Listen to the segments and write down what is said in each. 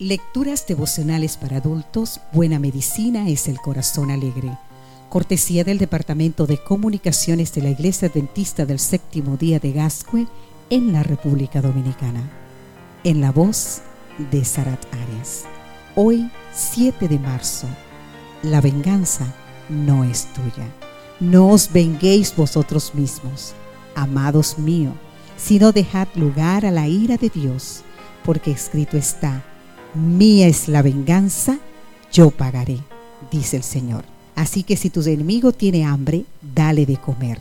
Lecturas devocionales para adultos, Buena Medicina es el Corazón Alegre. Cortesía del Departamento de Comunicaciones de la Iglesia Adventista del Séptimo Día de Gascue en la República Dominicana. En la voz de Sarat Arias. Hoy, 7 de marzo. La venganza no es tuya. No os venguéis vosotros mismos, amados míos, sino dejad lugar a la ira de Dios, porque escrito está Mía es la venganza, yo pagaré, dice el Señor. Así que si tu enemigo tiene hambre, dale de comer.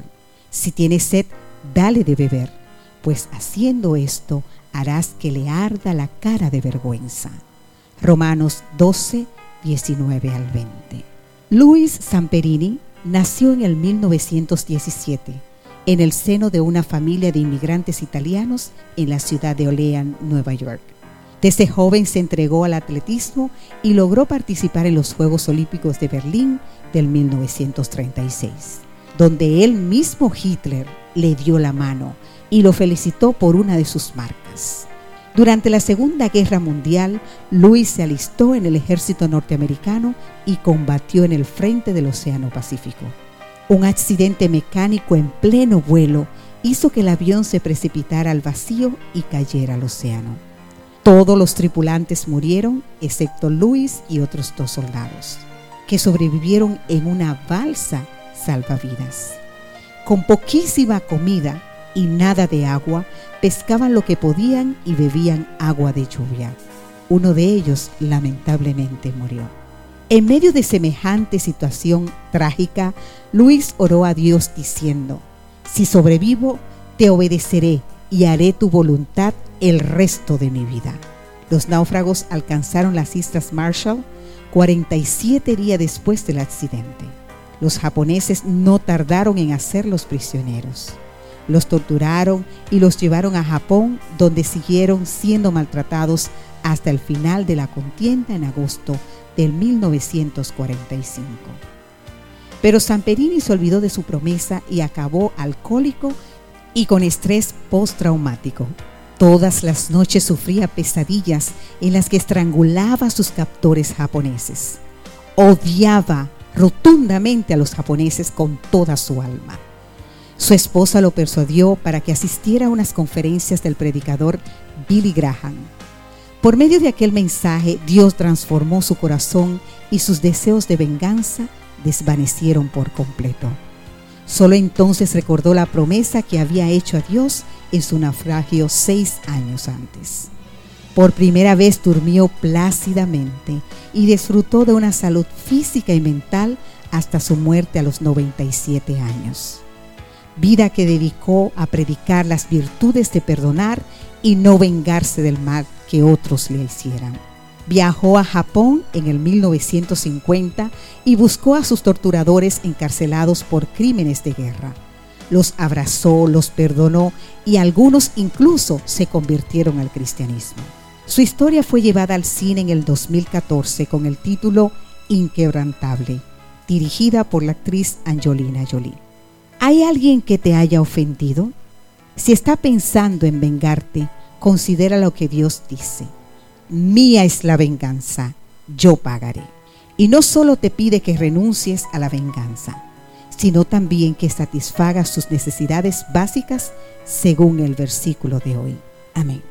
Si tiene sed, dale de beber, pues haciendo esto harás que le arda la cara de vergüenza. Romanos 12, 19 al 20. Luis Samperini nació en el 1917 en el seno de una familia de inmigrantes italianos en la ciudad de Olean, Nueva York. Desde joven se entregó al atletismo y logró participar en los Juegos Olímpicos de Berlín del 1936, donde él mismo Hitler le dio la mano y lo felicitó por una de sus marcas. Durante la Segunda Guerra Mundial, Luis se alistó en el ejército norteamericano y combatió en el frente del Océano Pacífico. Un accidente mecánico en pleno vuelo hizo que el avión se precipitara al vacío y cayera al océano. Todos los tripulantes murieron, excepto Luis y otros dos soldados, que sobrevivieron en una balsa salvavidas. Con poquísima comida y nada de agua, pescaban lo que podían y bebían agua de lluvia. Uno de ellos lamentablemente murió. En medio de semejante situación trágica, Luis oró a Dios diciendo, si sobrevivo, te obedeceré y haré tu voluntad el resto de mi vida. Los náufragos alcanzaron las Islas Marshall 47 días después del accidente. Los japoneses no tardaron en hacerlos prisioneros. Los torturaron y los llevaron a Japón, donde siguieron siendo maltratados hasta el final de la contienda en agosto del 1945. Pero Samperini se olvidó de su promesa y acabó alcohólico y con estrés postraumático. Todas las noches sufría pesadillas en las que estrangulaba a sus captores japoneses. Odiaba rotundamente a los japoneses con toda su alma. Su esposa lo persuadió para que asistiera a unas conferencias del predicador Billy Graham. Por medio de aquel mensaje, Dios transformó su corazón y sus deseos de venganza desvanecieron por completo. Solo entonces recordó la promesa que había hecho a Dios en su naufragio seis años antes. Por primera vez durmió plácidamente y disfrutó de una salud física y mental hasta su muerte a los 97 años. Vida que dedicó a predicar las virtudes de perdonar y no vengarse del mal que otros le hicieran. Viajó a Japón en el 1950 y buscó a sus torturadores encarcelados por crímenes de guerra. Los abrazó, los perdonó y algunos incluso se convirtieron al cristianismo. Su historia fue llevada al cine en el 2014 con el título Inquebrantable, dirigida por la actriz Angelina Jolie. ¿Hay alguien que te haya ofendido? Si está pensando en vengarte, considera lo que Dios dice mía es la venganza, yo pagaré. Y no solo te pide que renuncies a la venganza, sino también que satisfagas sus necesidades básicas según el versículo de hoy. Amén.